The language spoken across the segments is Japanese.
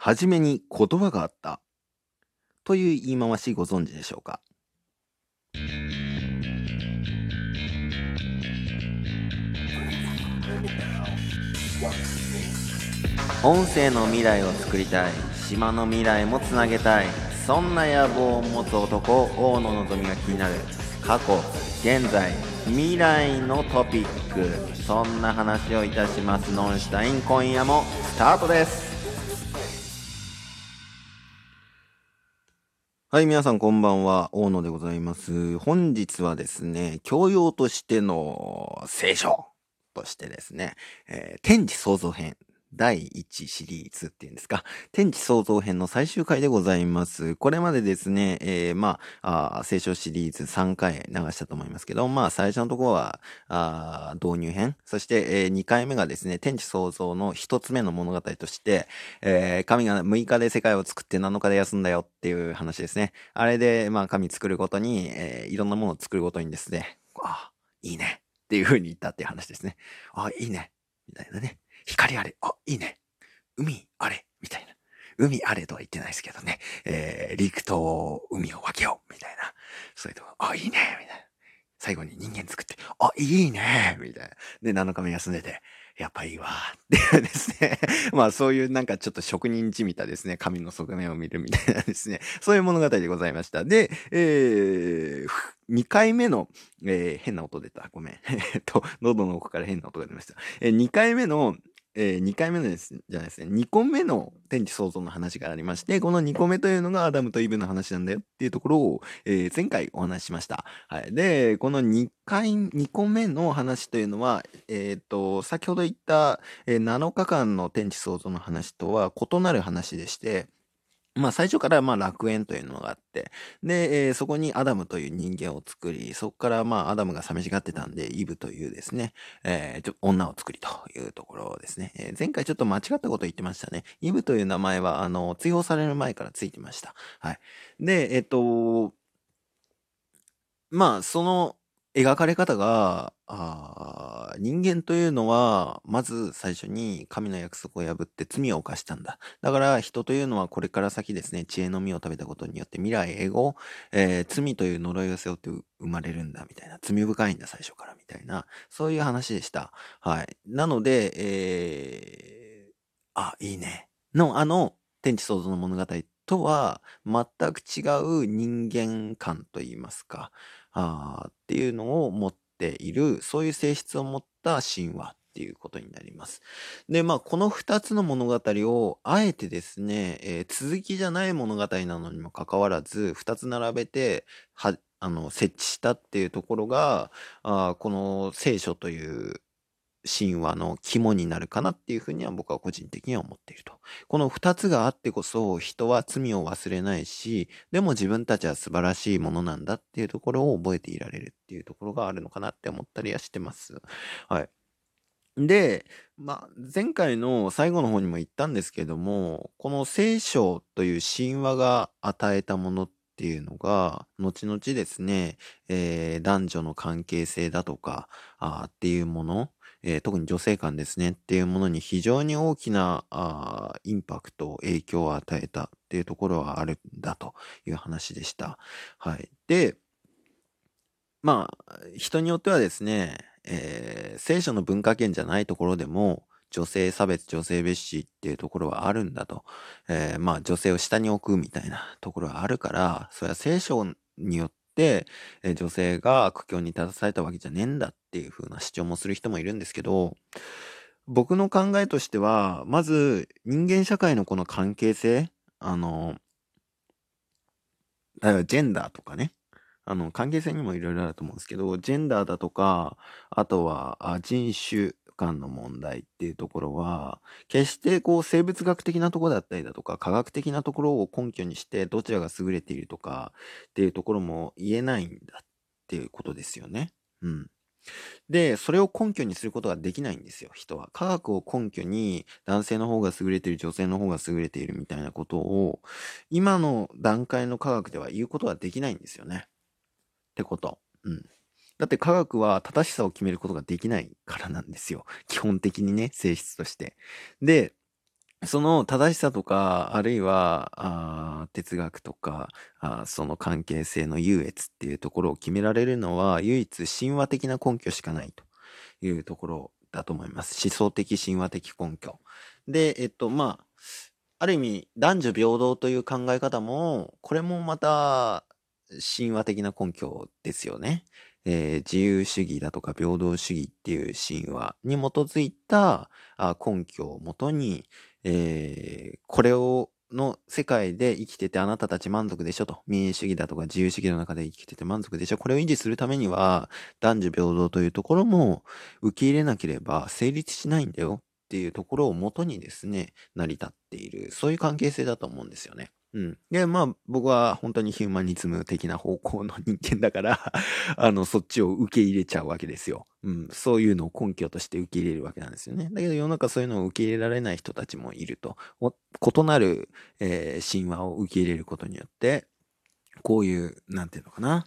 はじめに言葉があった。という言い回しご存知でしょうか？音声の未来を作りたい島の未来もつなげたいそんな野望を持つ男大野のぞみが気になる過去現在未来のトピック。そんな話をいたします。ノンシュタイン今夜もスタートです。はい、皆さんこんばんは、大野でございます。本日はですね、教養としての聖書としてですね、えー天地創造編第1シリーズっていうんですか、天地創造編の最終回でございます。これまでですね、えーまああ聖書シリーズ3回流したと思いますけど、まあ最初のところはあ導入編、そして、え2回目がですね、天地創造の1つ目の物語として、えー神が6日で世界を作って7日で休んだよっていう話ですね。あれで、まあ神作るごとに、えーいろんなものを作るごとにですね、あ、いいねっていう風に言ったっていう話ですね。あ、いいね。みたいなね。光あれ。あ、いいね。海あれ。みたいな。海あれとは言ってないですけどね。えー陸と海を分けよう。みたいな。それと、あ、いいね。みたいな。最後に人間作って、あ、いいね。みたいな。で、7日目休んでて、やっぱいいわ。っていうですね。まあそういうなんかちょっと職人じみたですね、神の側面を見るみたいなですね、そういう物語でございました。で、えー、2回目の、えー変な音出た。ごめん。えっと、喉の奥から変な音が出ました。えー、2回目の、えー、2回目のです、じゃないですね、2個目の天地創造の話がありまして、この2個目というのがアダムとイブの話なんだよっていうところを、えー前回お話ししました。はい。で、この2回、2個目の話というのは、えっ、と、先ほど言った、えー7日間の天地創造の話とは異なる話でして、まあ最初からまあ楽園というのがあって、で、えーそこにアダムという人間を作り、そこからまあアダムが寂しがってたんで、イブというですね、えーちょ女を作りというところですね。えー前回ちょっと間違ったこと言ってましたね。イブという名前は、あの、追放される前からついてました。はい。で、えっ、と、まあ、その描かれ方が、あ人間というのは、まず最初に神の約束を破って罪を犯したんだ。だから人というのはこれから先ですね、知恵の実を食べたことによって未来永劫、えー罪という呪いを背負って生まれるんだ、みたいな。罪深いんだ、最初から、みたいな。そういう話でした。はい。なので、えー、あ、いいね。の、あの、天地創造の物語とは、全く違う人間観といいますか、あーっていうのを持ってている、そういう性質を持った神話っていうことになります。で、まあ、この2つの物語を、あえてですね、えー続きじゃない物語なのにもかかわらず、2つ並べて、は、あの、設置したっていうところが、あこの聖書という神話の肝になるかなっていうふうには僕は個人的には思っていると。この二つがあってこそ人は罪を忘れないし、でも自分たちは素晴らしいものなんだっていうところを覚えていられるっていうところがあるのかなって思ったりはしてます。はい。で、まあ、前回の最後の方にも言ったんですけども、この聖書という神話が与えたものっていうのが、後々ですね、えー男女の関係性だとか、あっていうもの、えー特に女性間ですねっていうものに非常に大きなあインパクト、影響を与えたっていうところはあるんだという話でした。はい。で、まあ、人によってはですね、えー聖書の文化圏じゃないところでも、女性差別、女性蔑視っていうところはあるんだと。えーまあ、女性を下に置くみたいなところはあるから、それは聖書によって、え女性が苦境に立たされたわけじゃねえんだっていう風な主張もする人もいるんですけど、僕の考えとしては、まず人間社会のこの関係性、あの、例えばジェンダーとかね、あの、関係性にもいろいろあると思うんですけど、ジェンダーだとか、あとは人種間の問題っていうところは、決してこう生物学的なところだったりだとか、科学的なところを根拠にして、どちらが優れているとかっていうところも言えないんだっていうことですよね。うん。で、それを根拠にすることができないんですよ、人は。科学を根拠に男性の方が優れている、女性の方が優れているみたいなことを、今の段階の科学では言うことはできないんですよね。ってこと。うん。だって科学は正しさを決めることができないからなんですよ。基本的にね、性質として。で、その正しさとか、あるいは、あ哲学とかあ、その関係性の優越っていうところを決められるのは、唯一神話的な根拠しかないというところだと思います。思想的神話的根拠。で、えっと、まあ、ある意味、男女平等という考え方も、これもまた、神話的な根拠ですよね。えー、自由主義だとか平等主義っていう神話に基づいたあ根拠をもとに、えー、これをの世界で生きててあなたたち満足でしょと。民営主義だとか自由主義の中で生きてて満足でしょ。これを維持するためには男女平等というところも受け入れなければ成立しないんだよっていうところをもとにですね、成り立っている。そういう関係性だと思うんですよね。うん。で、まあ、僕は本当にヒューマニズム的な方向の人間だから あの、そっちを受け入れちゃうわけですよ。うん。そういうのを根拠として受け入れるわけなんですよね。だけど世の中そういうのを受け入れられない人たちもいると。異なる、えー、神話を受け入れることによって、こういう、なんていうのかな。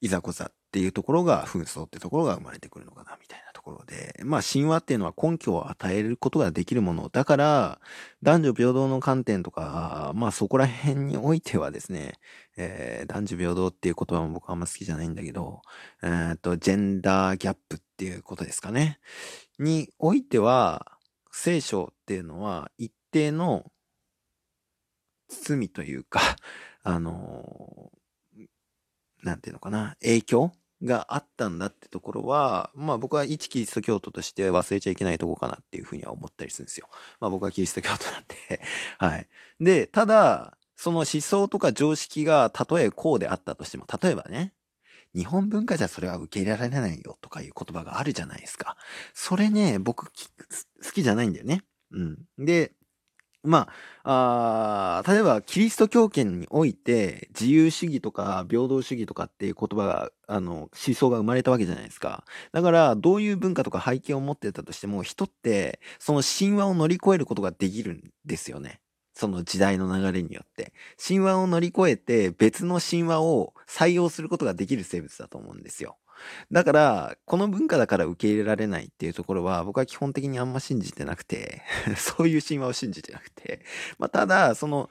いざこざっていうところが、紛争ってところが生まれてくるのかな、みたいな。ころで、まあ神話っていうのは根拠を与えることができるもの。だから、男女平等の観点とか、まあそこら辺においてはですね、えー、男女平等っていう言葉も僕はあんま好きじゃないんだけど、えー、っと、ジェンダーギャップっていうことですかね。においては、聖書っていうのは一定の罪というか、あのー、なんていうのかな、影響があったんだってところは、まあ僕は一キリスト教徒として忘れちゃいけないとこかなっていうふうには思ったりするんですよ。まあ僕はキリスト教徒なんで はい。で、ただ、その思想とか常識がたとえこうであったとしても、例えばね、日本文化じゃそれは受け入れられないよとかいう言葉があるじゃないですか。それね、僕好きじゃないんだよね。うん。で、まあ、あ例えば、キリスト教圏において、自由主義とか平等主義とかっていう言葉が、あの、思想が生まれたわけじゃないですか。だから、どういう文化とか背景を持ってたとしても、人って、その神話を乗り越えることができるんですよね。その時代の流れによって。神話を乗り越えて、別の神話を採用することができる生物だと思うんですよ。だから、この文化だから受け入れられないっていうところは、僕は基本的にあんま信じてなくて そういう神話を信じてなくて、まあ、ただ、その、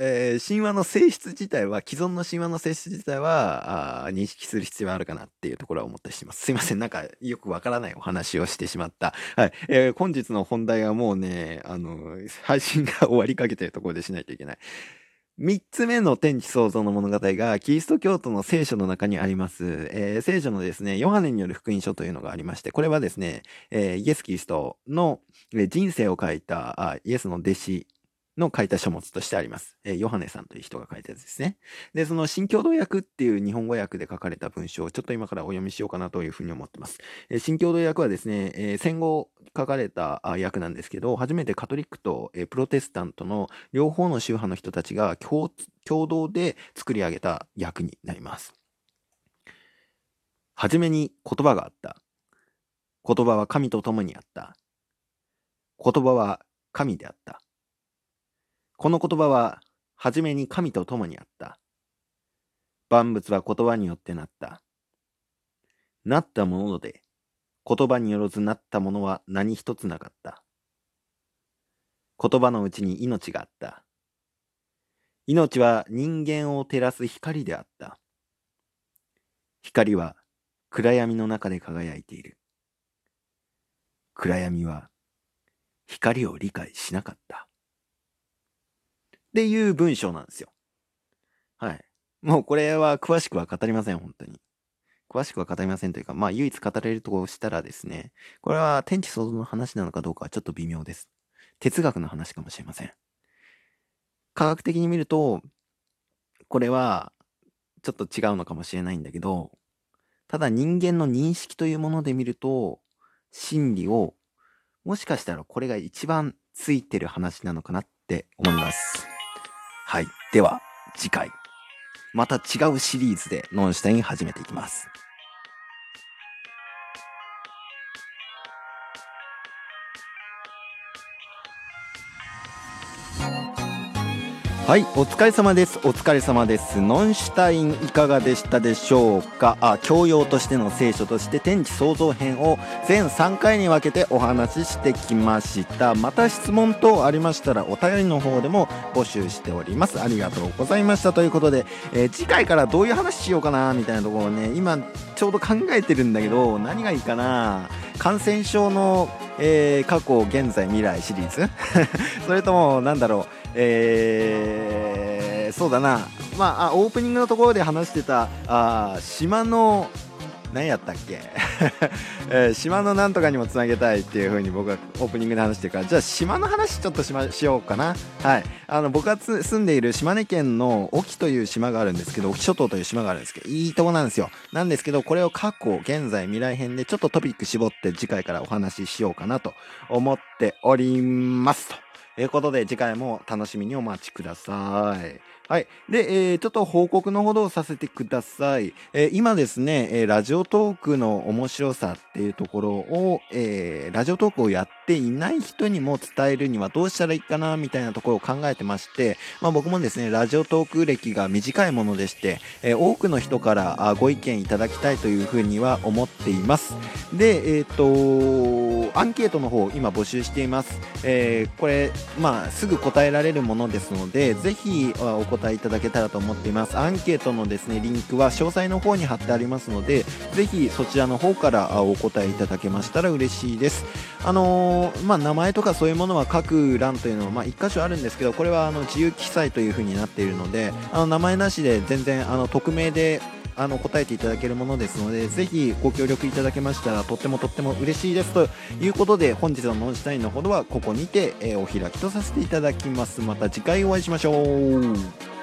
えー、神話の性質自体は、既存の神話の性質自体は、認識する必要はあるかなっていうところは思ったりします。すいません。なんか、よくわからないお話をしてしまった。はい。えー、本日の本題はもうね、あの、配信が終わりかけてるところでしないといけない。三つ目の天地創造の物語が、キリスト教徒の聖書の中にあります。えー、聖書のですね、ヨハネによる福音書というのがありまして、これはですね、えー、イエス・キリストの人生を書いたイエスの弟子の書いた書物としてあります。えー、ヨハネさんという人が書いたやつですね。で、その新共同訳っていう日本語訳で書かれた文章をちょっと今からお読みしようかなというふうに思ってます。えー、新共同訳はですね、えー、戦後書かれた訳なんですけど、初めてカトリックと、え、プロテスタントの両方の宗派の人たちが共同で作り上げた訳になります。はじめに言葉があった。言葉は神と共にあった。言葉は神であった。この言葉は、はじめに神と共にあった。万物は言葉によってなった。なったもので、言葉によらずなったものは何一つなかった。言葉のうちに命があった。命は人間を照らす光であった。光は暗闇の中で輝いている。暗闇は光を理解しなかった。っていう文章なんですよ。はい。もうこれは詳しくは語りません、本当に。詳しくは語りませんというか、まあ唯一語れるとしたらですね、これは天地創造の話なのかどうかはちょっと微妙です。哲学の話かもしれません。科学的に見ると、これはちょっと違うのかもしれないんだけど、ただ人間の認識というもので見ると、真理を、もしかしたらこれが一番ついてる話なのかなって思います。はい。では、次回。また違うシリーズでノンシュタイン始めていきます。はい、お疲れ様です。お疲れ様です。ノンシュタインいかがでしたでしょうか？あ、教養としての聖書として天地創造編を全3回に分けてお話ししてきました。また質問等ありましたらお便りの方でも募集しております。ありがとうございました。ということで、えー次回からどういう話しようかな？みたいなところをね、今ちょうど考えてるんだけど、何がいいかな？感染症の、えー過去、現在、未来シリーズ。それとも、なんだろう、えーそうだな、まあ、オープニングのところで話してた、あ島の、何やったっけ、えー島のなんとかにもつなげたいっていう風に僕はオープニングで話してるから、じゃあ島の話ちょっとし,、ま、しようかな。はい。あの、僕が住んでいる島根県の隠岐という島があるんですけど、隠岐諸島という島があるんですけど、いいとこなんですよ。なんですけど、これを過去、現在、未来編でちょっとトピック絞って次回からお話ししようかなと思っておりますと。いうことで、次回も楽しみにお待ちください。はい。で、えーちょっと報告のほどをさせてください。えー今ですね、えーラジオトークの面白さっていうところを、えラジオトークをやっていない人にも伝えるにはどうしたらいいかな、みたいなところを考えてまして、まあ僕もですね、ラジオトーク歴が短いものでして、え多くの人からあご意見いただきたいというふうには思っています。で、えっ、と、アンケートの方、今募集しています。えこれ、まあ、すぐ答えられるものですので、ぜひお答え答えいただけたらと思っています。アンケートのですね、リンクは詳細の方に貼ってありますので、ぜひそちらの方からあお答えいただけましたら嬉しいです。あのーまあ、名前とかそういうものは各欄というのは、まあ、1箇所あるんですけど、これはあの自由記載というふうになっているので、あの名前なしで全然あの匿名であの答えていただけるものですので、ぜひご協力いただけましたらとってもとっても嬉しいですということで、本日のノンシュタインのほどはここにて、えお開きとさせていただきます。また次回お会いしましょう。